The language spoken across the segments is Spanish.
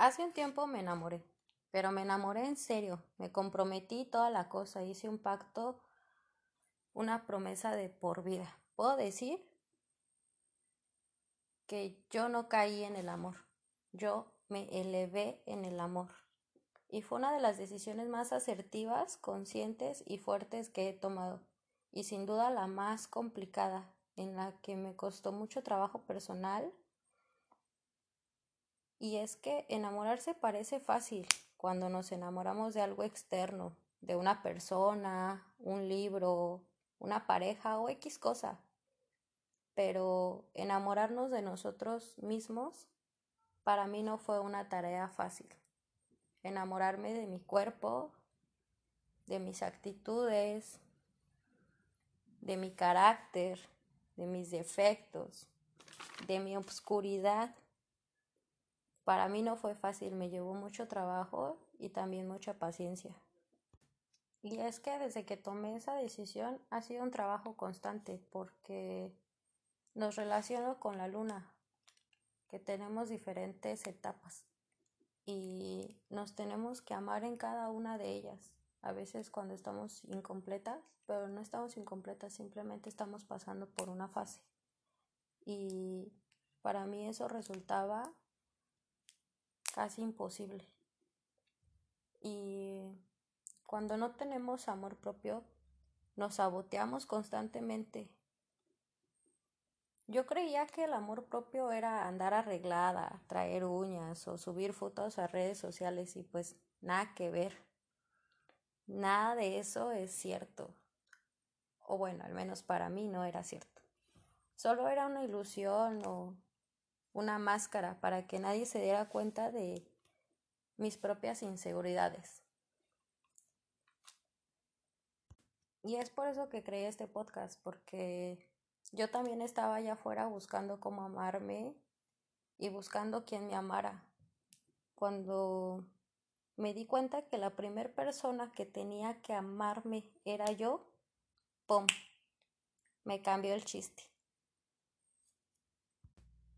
Hace un tiempo me enamoré, pero me enamoré en serio, me comprometí toda la cosa, hice un pacto, una promesa de por vida. Puedo decir que yo no caí en el amor, yo me elevé en el amor. Y fue una de las decisiones más asertivas, conscientes y fuertes que he tomado, y sin duda la más complicada, en la que me costó mucho trabajo personal y es que enamorarse parece fácil cuando nos enamoramos de algo externo, de una persona, un libro, una pareja o X cosa. Pero enamorarnos de nosotros mismos para mí no fue una tarea fácil. Enamorarme de mi cuerpo, de mis actitudes, de mi carácter, de mis defectos, de mi obscuridad para mí no fue fácil, me llevó mucho trabajo y también mucha paciencia. Y es que desde que tomé esa decisión ha sido un trabajo constante porque nos relaciono con la luna, que tenemos diferentes etapas y nos tenemos que amar en cada una de ellas. A veces cuando estamos incompletas, pero no estamos incompletas, simplemente estamos pasando por una fase. Y para mí eso resultaba casi imposible. Y cuando no tenemos amor propio, nos saboteamos constantemente. Yo creía que el amor propio era andar arreglada, traer uñas o subir fotos a redes sociales y pues nada que ver. Nada de eso es cierto. O bueno, al menos para mí no era cierto. Solo era una ilusión o una máscara para que nadie se diera cuenta de mis propias inseguridades. Y es por eso que creé este podcast, porque yo también estaba allá afuera buscando cómo amarme y buscando quien me amara. Cuando me di cuenta que la primera persona que tenía que amarme era yo, ¡pum! Me cambió el chiste.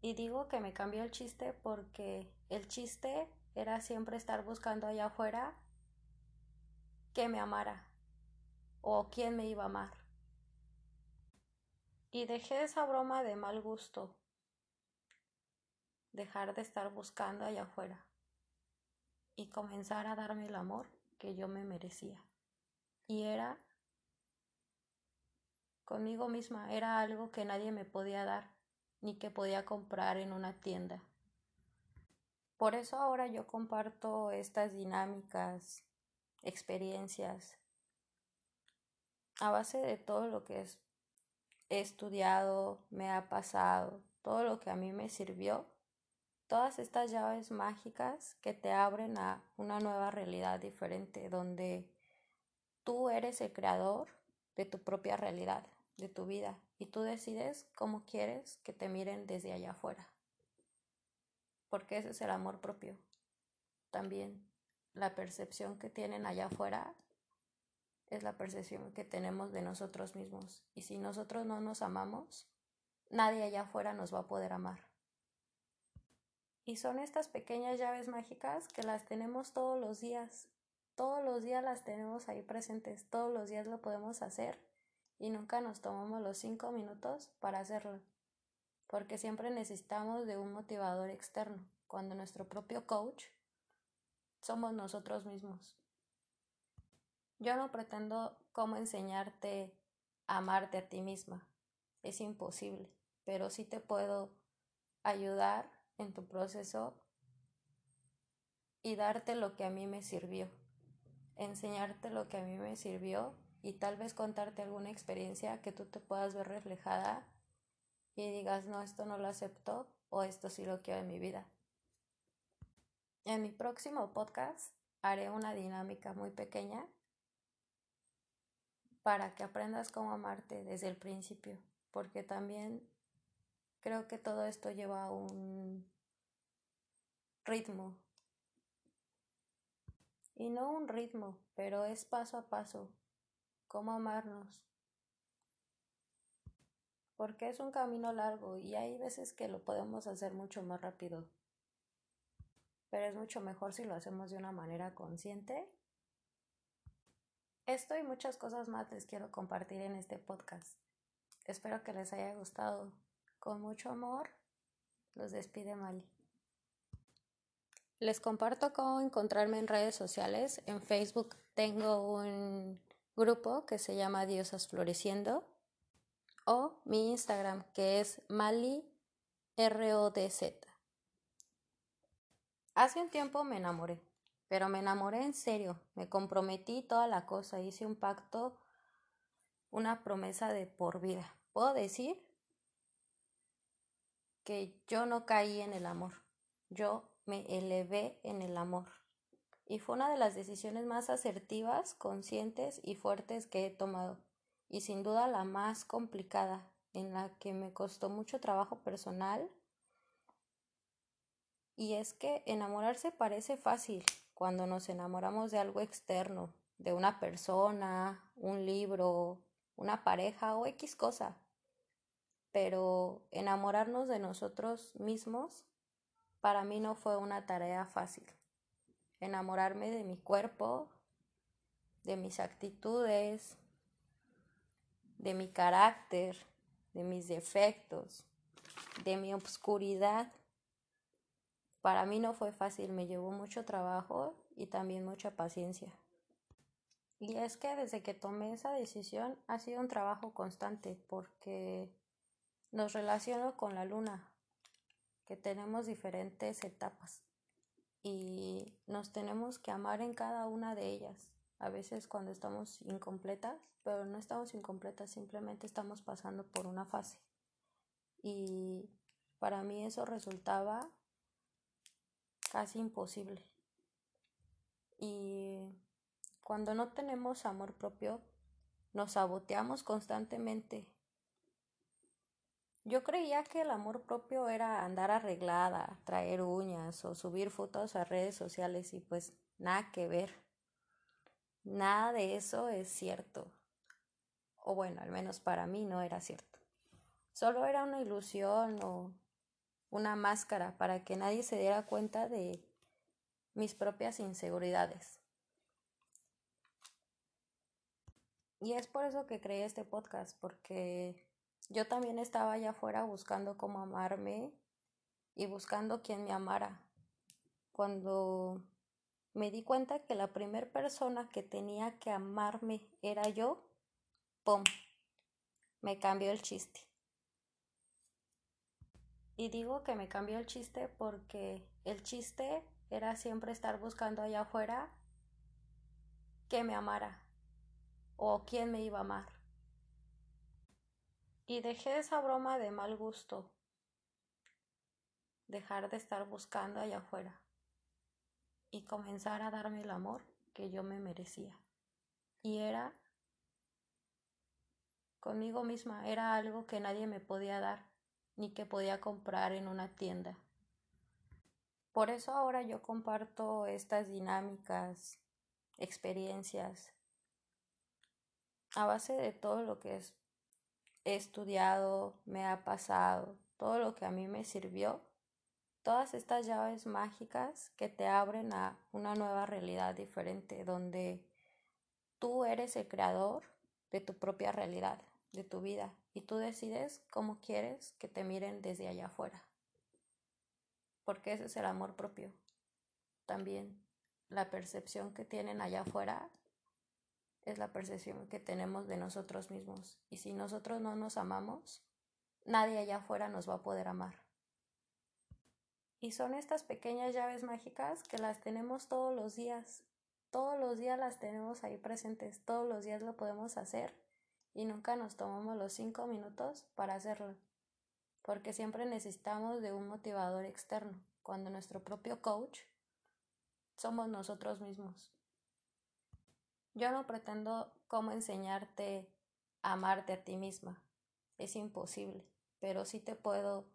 Y digo que me cambió el chiste porque el chiste era siempre estar buscando allá afuera que me amara o quién me iba a amar. Y dejé esa broma de mal gusto, dejar de estar buscando allá afuera y comenzar a darme el amor que yo me merecía. Y era conmigo misma, era algo que nadie me podía dar ni que podía comprar en una tienda. Por eso ahora yo comparto estas dinámicas, experiencias, a base de todo lo que he estudiado, me ha pasado, todo lo que a mí me sirvió, todas estas llaves mágicas que te abren a una nueva realidad diferente, donde tú eres el creador de tu propia realidad, de tu vida, y tú decides cómo quieres que te miren desde allá afuera. Porque ese es el amor propio. También la percepción que tienen allá afuera es la percepción que tenemos de nosotros mismos. Y si nosotros no nos amamos, nadie allá afuera nos va a poder amar. Y son estas pequeñas llaves mágicas que las tenemos todos los días. Todos los días las tenemos ahí presentes. Todos los días lo podemos hacer y nunca nos tomamos los cinco minutos para hacerlo, porque siempre necesitamos de un motivador externo, cuando nuestro propio coach somos nosotros mismos. Yo no pretendo cómo enseñarte a amarte a ti misma, es imposible, pero sí te puedo ayudar en tu proceso y darte lo que a mí me sirvió, enseñarte lo que a mí me sirvió y tal vez contarte alguna experiencia que tú te puedas ver reflejada y digas, no, esto no lo acepto o esto sí lo quiero en mi vida. En mi próximo podcast haré una dinámica muy pequeña para que aprendas cómo amarte desde el principio, porque también creo que todo esto lleva un ritmo. Y no un ritmo, pero es paso a paso, cómo amarnos. Porque es un camino largo y hay veces que lo podemos hacer mucho más rápido. Pero es mucho mejor si lo hacemos de una manera consciente esto y muchas cosas más les quiero compartir en este podcast. Espero que les haya gustado. Con mucho amor, los despide Mali. Les comparto cómo encontrarme en redes sociales. En Facebook tengo un grupo que se llama Diosas Floreciendo o mi Instagram que es Mali RODZ. Hace un tiempo me enamoré pero me enamoré en serio, me comprometí toda la cosa, hice un pacto, una promesa de por vida. Puedo decir que yo no caí en el amor, yo me elevé en el amor. Y fue una de las decisiones más asertivas, conscientes y fuertes que he tomado. Y sin duda la más complicada, en la que me costó mucho trabajo personal. Y es que enamorarse parece fácil, cuando nos enamoramos de algo externo, de una persona, un libro, una pareja o X cosa. Pero enamorarnos de nosotros mismos para mí no fue una tarea fácil. Enamorarme de mi cuerpo, de mis actitudes, de mi carácter, de mis defectos, de mi obscuridad para mí no fue fácil, me llevó mucho trabajo y también mucha paciencia. Y es que desde que tomé esa decisión ha sido un trabajo constante porque nos relaciono con la luna, que tenemos diferentes etapas y nos tenemos que amar en cada una de ellas. A veces cuando estamos incompletas, pero no estamos incompletas, simplemente estamos pasando por una fase. Y para mí eso resultaba casi imposible. Y cuando no tenemos amor propio, nos saboteamos constantemente. Yo creía que el amor propio era andar arreglada, traer uñas o subir fotos a redes sociales y pues nada que ver. Nada de eso es cierto. O bueno, al menos para mí no era cierto. Solo era una ilusión o una máscara para que nadie se diera cuenta de mis propias inseguridades. Y es por eso que creé este podcast, porque yo también estaba allá afuera buscando cómo amarme y buscando quien me amara. Cuando me di cuenta que la primera persona que tenía que amarme era yo, ¡pum! Me cambió el chiste. Y digo que me cambió el chiste porque el chiste era siempre estar buscando allá afuera que me amara o quién me iba a amar. Y dejé esa broma de mal gusto, dejar de estar buscando allá afuera y comenzar a darme el amor que yo me merecía. Y era conmigo misma, era algo que nadie me podía dar ni que podía comprar en una tienda. Por eso ahora yo comparto estas dinámicas, experiencias, a base de todo lo que he estudiado, me ha pasado, todo lo que a mí me sirvió, todas estas llaves mágicas que te abren a una nueva realidad diferente, donde tú eres el creador de tu propia realidad de tu vida y tú decides cómo quieres que te miren desde allá afuera. Porque ese es el amor propio. También la percepción que tienen allá afuera es la percepción que tenemos de nosotros mismos. Y si nosotros no nos amamos, nadie allá afuera nos va a poder amar. Y son estas pequeñas llaves mágicas que las tenemos todos los días. Todos los días las tenemos ahí presentes. Todos los días lo podemos hacer y nunca nos tomamos los cinco minutos para hacerlo, porque siempre necesitamos de un motivador externo, cuando nuestro propio coach somos nosotros mismos. Yo no pretendo cómo enseñarte a amarte a ti misma. Es imposible, pero sí te puedo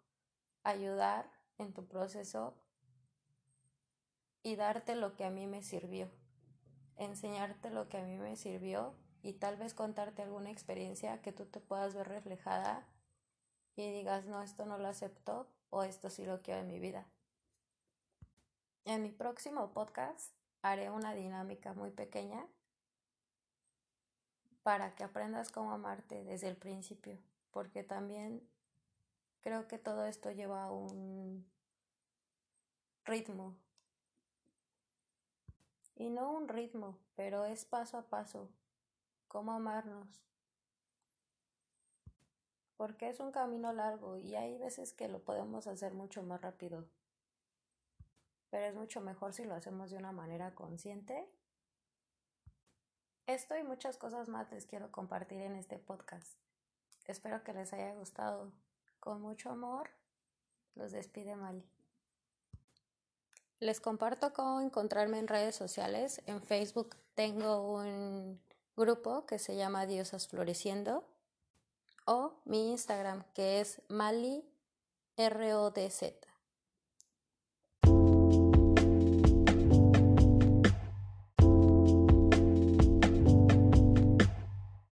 ayudar en tu proceso y darte lo que a mí me sirvió, enseñarte lo que a mí me sirvió y tal vez contarte alguna experiencia que tú te puedas ver reflejada y digas, no, esto no lo acepto o esto sí lo quiero en mi vida. En mi próximo podcast haré una dinámica muy pequeña para que aprendas cómo amarte desde el principio, porque también creo que todo esto lleva un ritmo. Y no un ritmo, pero es paso a paso, cómo amarnos. Porque es un camino largo y hay veces que lo podemos hacer mucho más rápido. Pero es mucho mejor si lo hacemos de una manera consciente esto y muchas cosas más les quiero compartir en este podcast. Espero que les haya gustado. Con mucho amor, los despide Mali. Les comparto cómo encontrarme en redes sociales. En Facebook tengo un grupo que se llama Diosas Floreciendo o mi Instagram que es Mali RODZ.